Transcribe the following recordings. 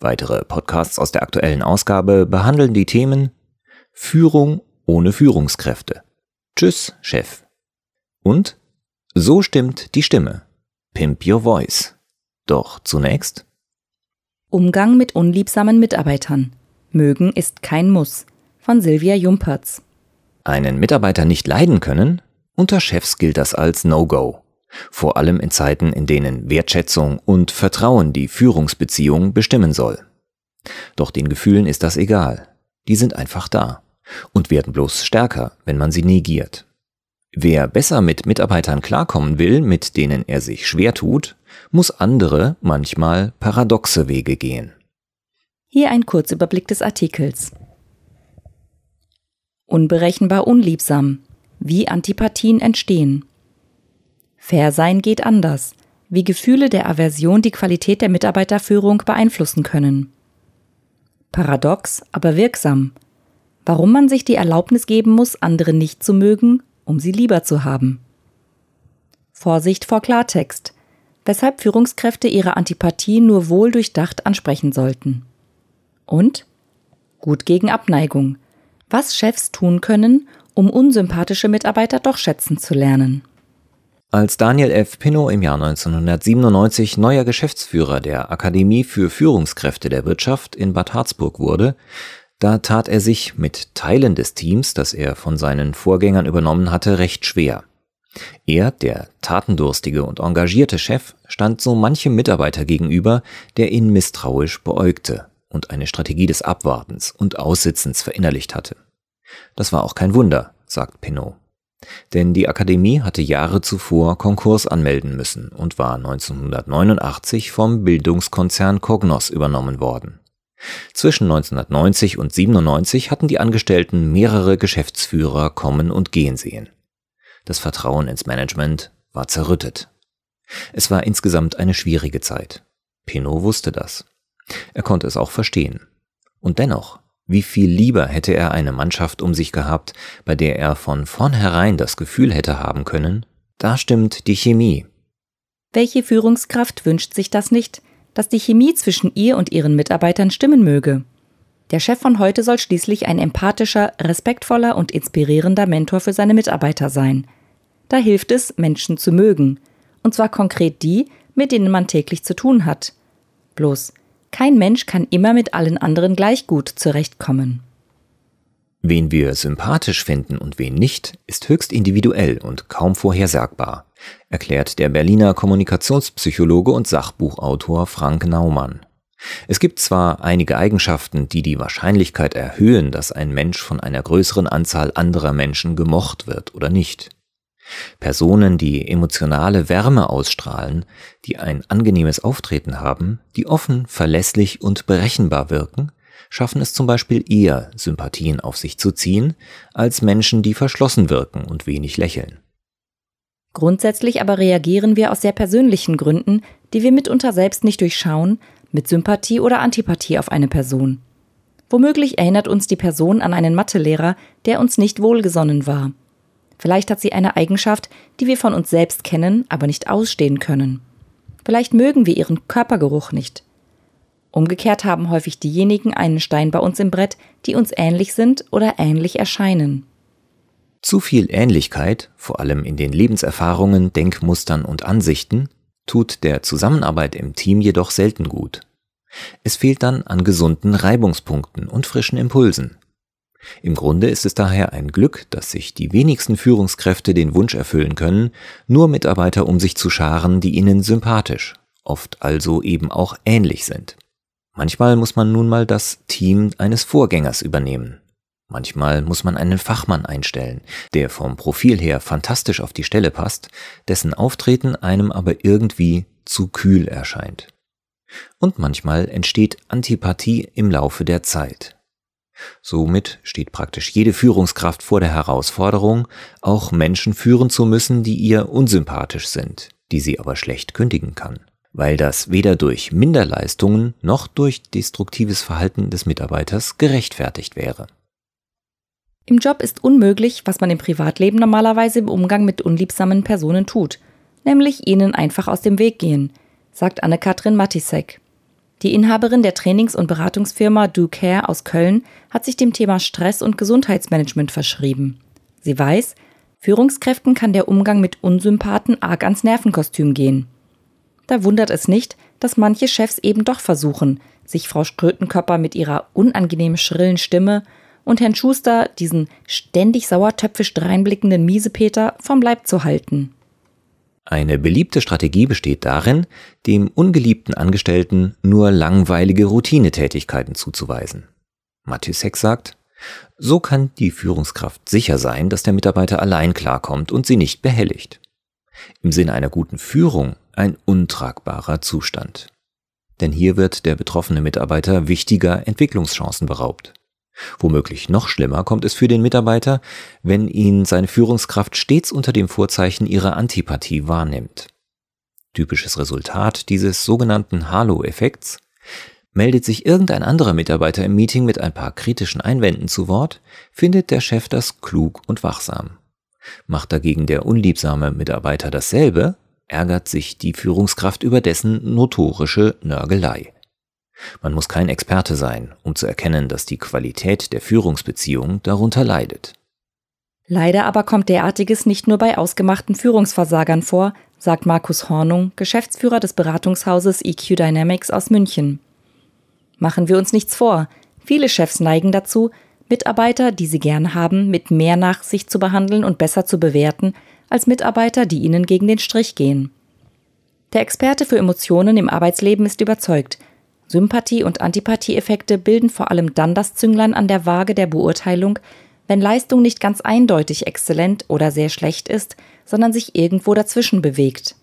Weitere Podcasts aus der aktuellen Ausgabe behandeln die Themen Führung ohne Führungskräfte. Tschüss, Chef. Und So stimmt die Stimme. Pimp Your Voice. Doch zunächst Umgang mit unliebsamen Mitarbeitern. Mögen ist kein Muss. Von Silvia Jumperz. Einen Mitarbeiter nicht leiden können? Unter Chefs gilt das als No-Go. Vor allem in Zeiten, in denen Wertschätzung und Vertrauen die Führungsbeziehung bestimmen soll. Doch den Gefühlen ist das egal. Die sind einfach da und werden bloß stärker, wenn man sie negiert. Wer besser mit Mitarbeitern klarkommen will, mit denen er sich schwer tut, muss andere, manchmal paradoxe Wege gehen. Hier ein Kurzüberblick des Artikels. Unberechenbar unliebsam. Wie Antipathien entstehen. Fair sein geht anders. Wie Gefühle der Aversion die Qualität der Mitarbeiterführung beeinflussen können. Paradox, aber wirksam. Warum man sich die Erlaubnis geben muss, andere nicht zu mögen, um sie lieber zu haben. Vorsicht vor Klartext. Weshalb Führungskräfte ihre Antipathie nur wohl durchdacht ansprechen sollten. Und? Gut gegen Abneigung. Was Chefs tun können, um unsympathische Mitarbeiter doch schätzen zu lernen. Als Daniel F. Pinnow im Jahr 1997 neuer Geschäftsführer der Akademie für Führungskräfte der Wirtschaft in Bad Harzburg wurde, da tat er sich mit Teilen des Teams, das er von seinen Vorgängern übernommen hatte, recht schwer. Er, der tatendurstige und engagierte Chef, stand so manchem Mitarbeiter gegenüber, der ihn misstrauisch beäugte und eine Strategie des Abwartens und Aussitzens verinnerlicht hatte. Das war auch kein Wunder, sagt Pinot. Denn die Akademie hatte Jahre zuvor Konkurs anmelden müssen und war 1989 vom Bildungskonzern Cognos übernommen worden. Zwischen 1990 und 97 hatten die Angestellten mehrere Geschäftsführer kommen und gehen sehen. Das Vertrauen ins Management war zerrüttet. Es war insgesamt eine schwierige Zeit. Pinot wusste das. Er konnte es auch verstehen. Und dennoch wie viel lieber hätte er eine Mannschaft um sich gehabt, bei der er von vornherein das Gefühl hätte haben können, da stimmt die Chemie. Welche Führungskraft wünscht sich das nicht, dass die Chemie zwischen ihr und ihren Mitarbeitern stimmen möge? Der Chef von heute soll schließlich ein empathischer, respektvoller und inspirierender Mentor für seine Mitarbeiter sein. Da hilft es, Menschen zu mögen. Und zwar konkret die, mit denen man täglich zu tun hat. Bloß, kein Mensch kann immer mit allen anderen gleich gut zurechtkommen. Wen wir sympathisch finden und wen nicht, ist höchst individuell und kaum vorhersagbar, erklärt der Berliner Kommunikationspsychologe und Sachbuchautor Frank Naumann. Es gibt zwar einige Eigenschaften, die die Wahrscheinlichkeit erhöhen, dass ein Mensch von einer größeren Anzahl anderer Menschen gemocht wird oder nicht. Personen, die emotionale Wärme ausstrahlen, die ein angenehmes Auftreten haben, die offen, verlässlich und berechenbar wirken, schaffen es zum Beispiel eher, Sympathien auf sich zu ziehen, als Menschen, die verschlossen wirken und wenig lächeln. Grundsätzlich aber reagieren wir aus sehr persönlichen Gründen, die wir mitunter selbst nicht durchschauen, mit Sympathie oder Antipathie auf eine Person. Womöglich erinnert uns die Person an einen Mathelehrer, der uns nicht wohlgesonnen war. Vielleicht hat sie eine Eigenschaft, die wir von uns selbst kennen, aber nicht ausstehen können. Vielleicht mögen wir ihren Körpergeruch nicht. Umgekehrt haben häufig diejenigen einen Stein bei uns im Brett, die uns ähnlich sind oder ähnlich erscheinen. Zu viel Ähnlichkeit, vor allem in den Lebenserfahrungen, Denkmustern und Ansichten, tut der Zusammenarbeit im Team jedoch selten gut. Es fehlt dann an gesunden Reibungspunkten und frischen Impulsen. Im Grunde ist es daher ein Glück, dass sich die wenigsten Führungskräfte den Wunsch erfüllen können, nur Mitarbeiter um sich zu scharen, die ihnen sympathisch, oft also eben auch ähnlich sind. Manchmal muss man nun mal das Team eines Vorgängers übernehmen. Manchmal muss man einen Fachmann einstellen, der vom Profil her fantastisch auf die Stelle passt, dessen Auftreten einem aber irgendwie zu kühl erscheint. Und manchmal entsteht Antipathie im Laufe der Zeit. Somit steht praktisch jede Führungskraft vor der Herausforderung, auch Menschen führen zu müssen, die ihr unsympathisch sind, die sie aber schlecht kündigen kann, weil das weder durch Minderleistungen noch durch destruktives Verhalten des Mitarbeiters gerechtfertigt wäre. Im Job ist unmöglich, was man im Privatleben normalerweise im Umgang mit unliebsamen Personen tut, nämlich ihnen einfach aus dem Weg gehen, sagt Anne-Katrin Matisek. Die Inhaberin der Trainings- und Beratungsfirma Do Care aus Köln hat sich dem Thema Stress und Gesundheitsmanagement verschrieben. Sie weiß, Führungskräften kann der Umgang mit Unsympathen arg ans Nervenkostüm gehen. Da wundert es nicht, dass manche Chefs eben doch versuchen, sich Frau Strötenkörper mit ihrer unangenehm schrillen Stimme und Herrn Schuster, diesen ständig sauertöpfisch dreinblickenden Miesepeter, vom Leib zu halten. Eine beliebte Strategie besteht darin, dem ungeliebten Angestellten nur langweilige Routinetätigkeiten zuzuweisen. Matisek sagt, so kann die Führungskraft sicher sein, dass der Mitarbeiter allein klarkommt und sie nicht behelligt. Im Sinne einer guten Führung ein untragbarer Zustand. Denn hier wird der betroffene Mitarbeiter wichtiger Entwicklungschancen beraubt. Womöglich noch schlimmer kommt es für den Mitarbeiter, wenn ihn seine Führungskraft stets unter dem Vorzeichen ihrer Antipathie wahrnimmt. Typisches Resultat dieses sogenannten Halo-Effekts Meldet sich irgendein anderer Mitarbeiter im Meeting mit ein paar kritischen Einwänden zu Wort, findet der Chef das klug und wachsam. Macht dagegen der unliebsame Mitarbeiter dasselbe, ärgert sich die Führungskraft über dessen notorische Nörgelei. Man muss kein Experte sein, um zu erkennen, dass die Qualität der Führungsbeziehung darunter leidet. Leider aber kommt derartiges nicht nur bei ausgemachten Führungsversagern vor, sagt Markus Hornung, Geschäftsführer des Beratungshauses EQ Dynamics aus München. Machen wir uns nichts vor, viele Chefs neigen dazu, Mitarbeiter, die sie gern haben, mit mehr Nachsicht zu behandeln und besser zu bewerten, als Mitarbeiter, die ihnen gegen den Strich gehen. Der Experte für Emotionen im Arbeitsleben ist überzeugt, Sympathie- und Antipathieeffekte bilden vor allem dann das Zünglein an der Waage der Beurteilung, wenn Leistung nicht ganz eindeutig exzellent oder sehr schlecht ist, sondern sich irgendwo dazwischen bewegt.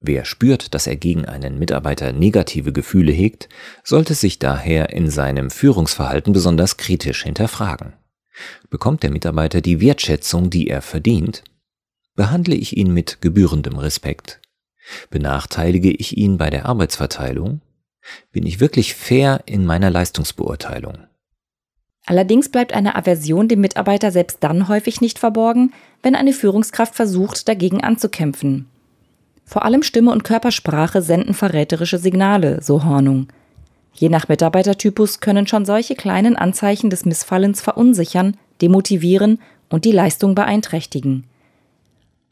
Wer spürt, dass er gegen einen Mitarbeiter negative Gefühle hegt, sollte sich daher in seinem Führungsverhalten besonders kritisch hinterfragen. Bekommt der Mitarbeiter die Wertschätzung, die er verdient? Behandle ich ihn mit gebührendem Respekt? Benachteilige ich ihn bei der Arbeitsverteilung? Bin ich wirklich fair in meiner Leistungsbeurteilung? Allerdings bleibt eine Aversion dem Mitarbeiter selbst dann häufig nicht verborgen, wenn eine Führungskraft versucht, dagegen anzukämpfen. Vor allem Stimme und Körpersprache senden verräterische Signale, so Hornung. Je nach Mitarbeitertypus können schon solche kleinen Anzeichen des Missfallens verunsichern, demotivieren und die Leistung beeinträchtigen.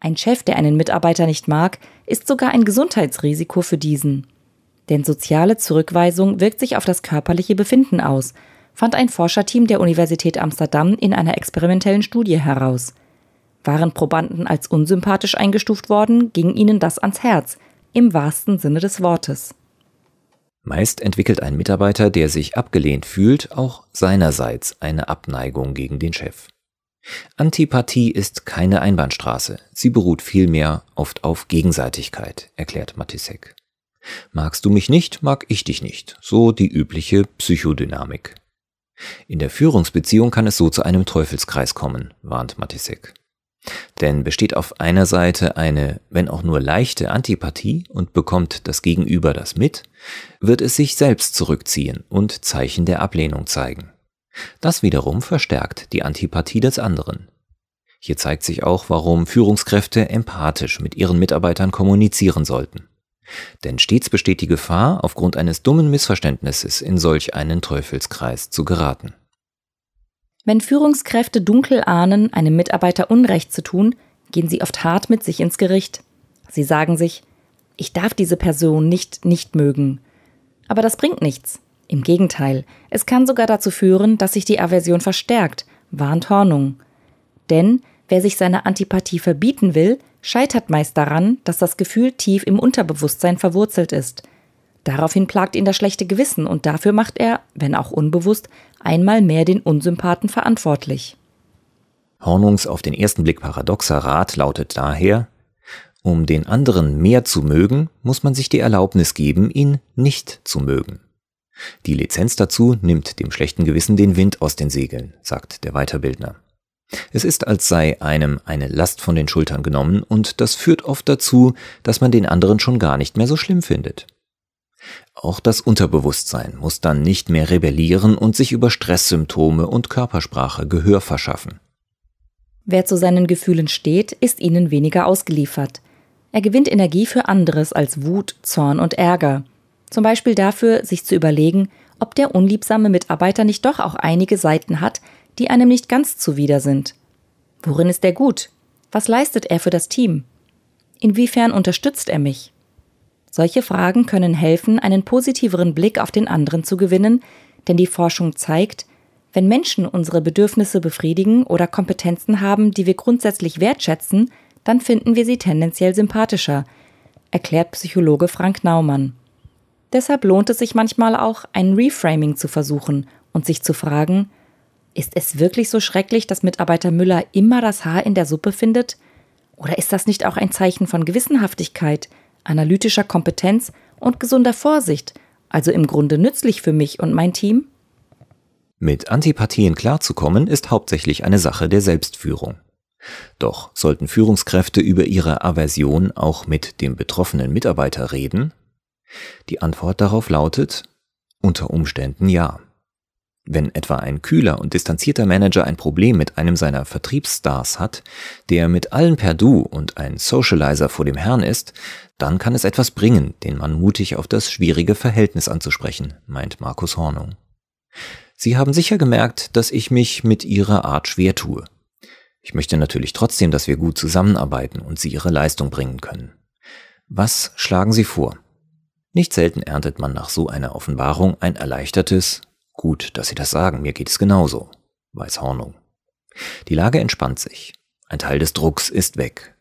Ein Chef, der einen Mitarbeiter nicht mag, ist sogar ein Gesundheitsrisiko für diesen. Denn soziale Zurückweisung wirkt sich auf das körperliche Befinden aus, fand ein Forscherteam der Universität Amsterdam in einer experimentellen Studie heraus. Waren Probanden als unsympathisch eingestuft worden, ging ihnen das ans Herz, im wahrsten Sinne des Wortes. Meist entwickelt ein Mitarbeiter, der sich abgelehnt fühlt, auch seinerseits eine Abneigung gegen den Chef. Antipathie ist keine Einbahnstraße, sie beruht vielmehr oft auf Gegenseitigkeit, erklärt Matisek. Magst du mich nicht, mag ich dich nicht. So die übliche Psychodynamik. In der Führungsbeziehung kann es so zu einem Teufelskreis kommen, warnt Matisek. Denn besteht auf einer Seite eine, wenn auch nur leichte Antipathie und bekommt das Gegenüber das mit, wird es sich selbst zurückziehen und Zeichen der Ablehnung zeigen. Das wiederum verstärkt die Antipathie des anderen. Hier zeigt sich auch, warum Führungskräfte empathisch mit ihren Mitarbeitern kommunizieren sollten. Denn stets besteht die Gefahr, aufgrund eines dummen Missverständnisses in solch einen Teufelskreis zu geraten. Wenn Führungskräfte dunkel ahnen, einem Mitarbeiter Unrecht zu tun, gehen sie oft hart mit sich ins Gericht. Sie sagen sich, ich darf diese Person nicht nicht mögen. Aber das bringt nichts. Im Gegenteil, es kann sogar dazu führen, dass sich die Aversion verstärkt, warnt Hornung. Denn wer sich seine Antipathie verbieten will, scheitert meist daran, dass das Gefühl tief im Unterbewusstsein verwurzelt ist. Daraufhin plagt ihn das schlechte Gewissen und dafür macht er, wenn auch unbewusst, einmal mehr den Unsympathen verantwortlich. Hornungs auf den ersten Blick paradoxer Rat lautet daher, um den anderen mehr zu mögen, muss man sich die Erlaubnis geben, ihn nicht zu mögen. Die Lizenz dazu nimmt dem schlechten Gewissen den Wind aus den Segeln, sagt der Weiterbildner. Es ist, als sei einem eine Last von den Schultern genommen, und das führt oft dazu, dass man den anderen schon gar nicht mehr so schlimm findet. Auch das Unterbewusstsein muss dann nicht mehr rebellieren und sich über Stresssymptome und Körpersprache Gehör verschaffen. Wer zu seinen Gefühlen steht, ist ihnen weniger ausgeliefert. Er gewinnt Energie für anderes als Wut, Zorn und Ärger. Zum Beispiel dafür, sich zu überlegen, ob der unliebsame Mitarbeiter nicht doch auch einige Seiten hat, die einem nicht ganz zuwider sind. Worin ist er gut? Was leistet er für das Team? Inwiefern unterstützt er mich? Solche Fragen können helfen, einen positiveren Blick auf den anderen zu gewinnen, denn die Forschung zeigt, wenn Menschen unsere Bedürfnisse befriedigen oder Kompetenzen haben, die wir grundsätzlich wertschätzen, dann finden wir sie tendenziell sympathischer, erklärt Psychologe Frank Naumann. Deshalb lohnt es sich manchmal auch, ein Reframing zu versuchen und sich zu fragen, ist es wirklich so schrecklich, dass Mitarbeiter Müller immer das Haar in der Suppe findet? Oder ist das nicht auch ein Zeichen von Gewissenhaftigkeit, analytischer Kompetenz und gesunder Vorsicht, also im Grunde nützlich für mich und mein Team? Mit Antipathien klarzukommen ist hauptsächlich eine Sache der Selbstführung. Doch sollten Führungskräfte über ihre Aversion auch mit dem betroffenen Mitarbeiter reden? Die Antwort darauf lautet unter Umständen ja. Wenn etwa ein kühler und distanzierter Manager ein Problem mit einem seiner Vertriebsstars hat, der mit allen per Du und ein Socializer vor dem Herrn ist, dann kann es etwas bringen, den Mann mutig auf das schwierige Verhältnis anzusprechen, meint Markus Hornung. Sie haben sicher gemerkt, dass ich mich mit Ihrer Art schwer tue. Ich möchte natürlich trotzdem, dass wir gut zusammenarbeiten und Sie Ihre Leistung bringen können. Was schlagen Sie vor? Nicht selten erntet man nach so einer Offenbarung ein erleichtertes Gut, dass Sie das sagen, mir geht es genauso, weiß Hornung. Die Lage entspannt sich. Ein Teil des Drucks ist weg.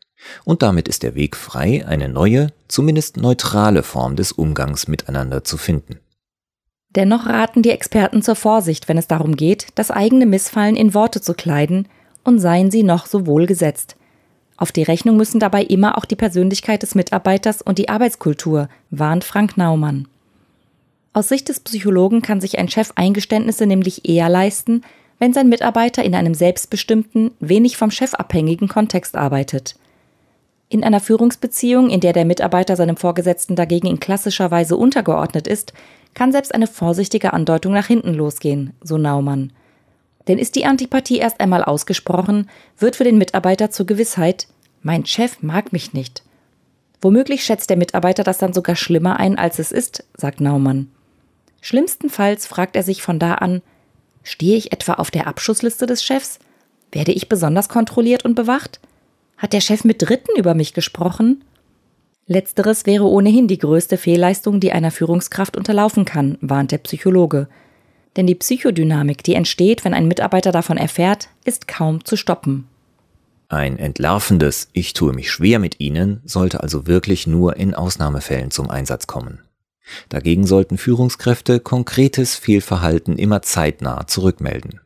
Und damit ist der Weg frei, eine neue, zumindest neutrale Form des Umgangs miteinander zu finden. Dennoch raten die Experten zur Vorsicht, wenn es darum geht, das eigene Missfallen in Worte zu kleiden, und seien sie noch so wohlgesetzt. Auf die Rechnung müssen dabei immer auch die Persönlichkeit des Mitarbeiters und die Arbeitskultur, warnt Frank Naumann. Aus Sicht des Psychologen kann sich ein Chef Eingeständnisse nämlich eher leisten, wenn sein Mitarbeiter in einem selbstbestimmten, wenig vom Chef abhängigen Kontext arbeitet. In einer Führungsbeziehung, in der der Mitarbeiter seinem Vorgesetzten dagegen in klassischer Weise untergeordnet ist, kann selbst eine vorsichtige Andeutung nach hinten losgehen, so Naumann. Denn ist die Antipathie erst einmal ausgesprochen, wird für den Mitarbeiter zur Gewissheit, mein Chef mag mich nicht. Womöglich schätzt der Mitarbeiter das dann sogar schlimmer ein, als es ist, sagt Naumann. Schlimmstenfalls fragt er sich von da an, stehe ich etwa auf der Abschussliste des Chefs? Werde ich besonders kontrolliert und bewacht? Hat der Chef mit Dritten über mich gesprochen? Letzteres wäre ohnehin die größte Fehlleistung, die einer Führungskraft unterlaufen kann, warnt der Psychologe. Denn die Psychodynamik, die entsteht, wenn ein Mitarbeiter davon erfährt, ist kaum zu stoppen. Ein entlarvendes Ich tue mich schwer mit Ihnen sollte also wirklich nur in Ausnahmefällen zum Einsatz kommen. Dagegen sollten Führungskräfte konkretes Fehlverhalten immer zeitnah zurückmelden.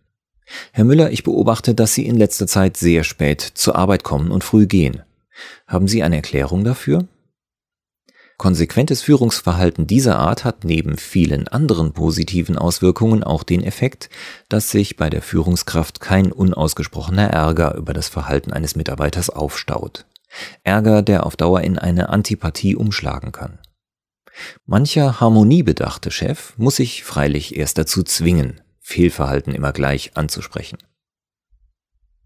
Herr Müller, ich beobachte, dass Sie in letzter Zeit sehr spät zur Arbeit kommen und früh gehen. Haben Sie eine Erklärung dafür? Konsequentes Führungsverhalten dieser Art hat neben vielen anderen positiven Auswirkungen auch den Effekt, dass sich bei der Führungskraft kein unausgesprochener Ärger über das Verhalten eines Mitarbeiters aufstaut. Ärger, der auf Dauer in eine Antipathie umschlagen kann. Mancher harmoniebedachte Chef muss sich freilich erst dazu zwingen, Fehlverhalten immer gleich anzusprechen.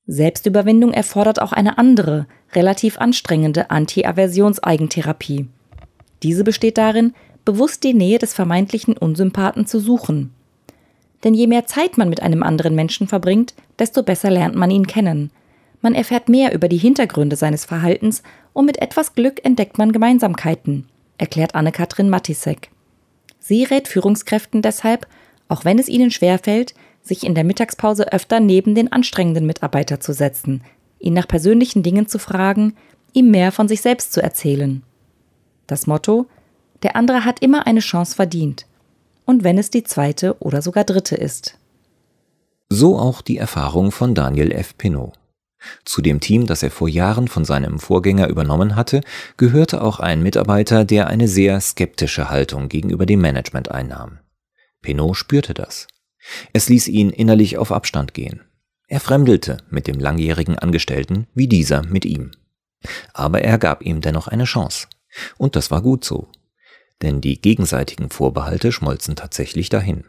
Selbstüberwindung erfordert auch eine andere, relativ anstrengende Anti-Aversions-Eigentherapie. Diese besteht darin, bewusst die Nähe des vermeintlichen Unsympathen zu suchen. Denn je mehr Zeit man mit einem anderen Menschen verbringt, desto besser lernt man ihn kennen. Man erfährt mehr über die Hintergründe seines Verhaltens und mit etwas Glück entdeckt man Gemeinsamkeiten erklärt Anne-Kathrin Matisek. Sie rät Führungskräften deshalb, auch wenn es ihnen schwerfällt, sich in der Mittagspause öfter neben den anstrengenden Mitarbeiter zu setzen, ihn nach persönlichen Dingen zu fragen, ihm mehr von sich selbst zu erzählen. Das Motto Der andere hat immer eine Chance verdient, und wenn es die zweite oder sogar dritte ist. So auch die Erfahrung von Daniel F. Pinot. Zu dem Team, das er vor Jahren von seinem Vorgänger übernommen hatte, gehörte auch ein Mitarbeiter, der eine sehr skeptische Haltung gegenüber dem Management einnahm. Pinot spürte das. Es ließ ihn innerlich auf Abstand gehen. Er fremdelte mit dem langjährigen Angestellten wie dieser mit ihm. Aber er gab ihm dennoch eine Chance. Und das war gut so. Denn die gegenseitigen Vorbehalte schmolzen tatsächlich dahin.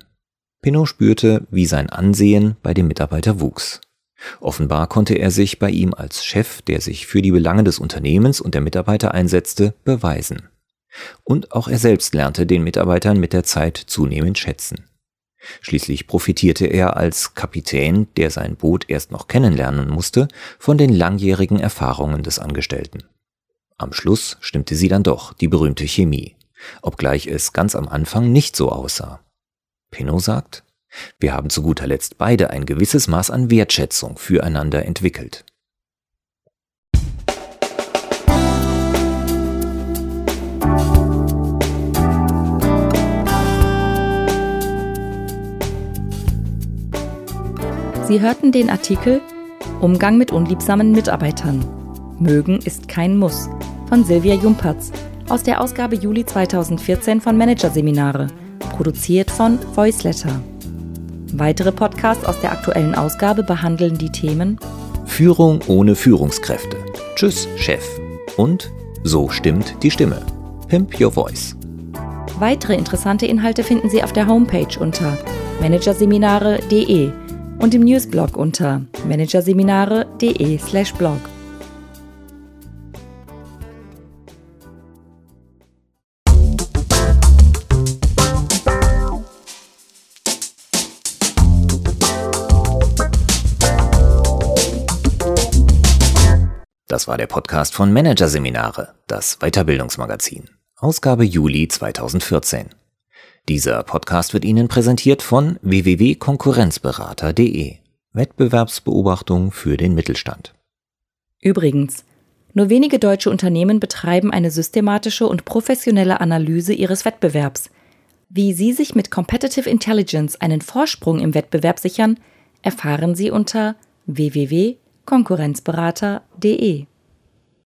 Pinot spürte, wie sein Ansehen bei dem Mitarbeiter wuchs. Offenbar konnte er sich bei ihm als Chef, der sich für die Belange des Unternehmens und der Mitarbeiter einsetzte, beweisen. Und auch er selbst lernte den Mitarbeitern mit der Zeit zunehmend schätzen. Schließlich profitierte er als Kapitän, der sein Boot erst noch kennenlernen musste, von den langjährigen Erfahrungen des Angestellten. Am Schluss stimmte sie dann doch, die berühmte Chemie, obgleich es ganz am Anfang nicht so aussah. Pinot sagt, wir haben zu guter Letzt beide ein gewisses Maß an Wertschätzung füreinander entwickelt. Sie hörten den Artikel Umgang mit unliebsamen Mitarbeitern. Mögen ist kein Muss von Silvia Jumperz aus der Ausgabe Juli 2014 von Managerseminare produziert von Voiceletter. Weitere Podcasts aus der aktuellen Ausgabe behandeln die Themen Führung ohne Führungskräfte. Tschüss, Chef. Und So stimmt die Stimme. Pimp Your Voice. Weitere interessante Inhalte finden Sie auf der Homepage unter managerseminare.de und im Newsblog unter managerseminare.de/blog. Das war der Podcast von Managerseminare, das Weiterbildungsmagazin. Ausgabe Juli 2014. Dieser Podcast wird Ihnen präsentiert von www.konkurrenzberater.de. Wettbewerbsbeobachtung für den Mittelstand. Übrigens, nur wenige deutsche Unternehmen betreiben eine systematische und professionelle Analyse ihres Wettbewerbs. Wie Sie sich mit Competitive Intelligence einen Vorsprung im Wettbewerb sichern, erfahren Sie unter www konkurrenzberater.de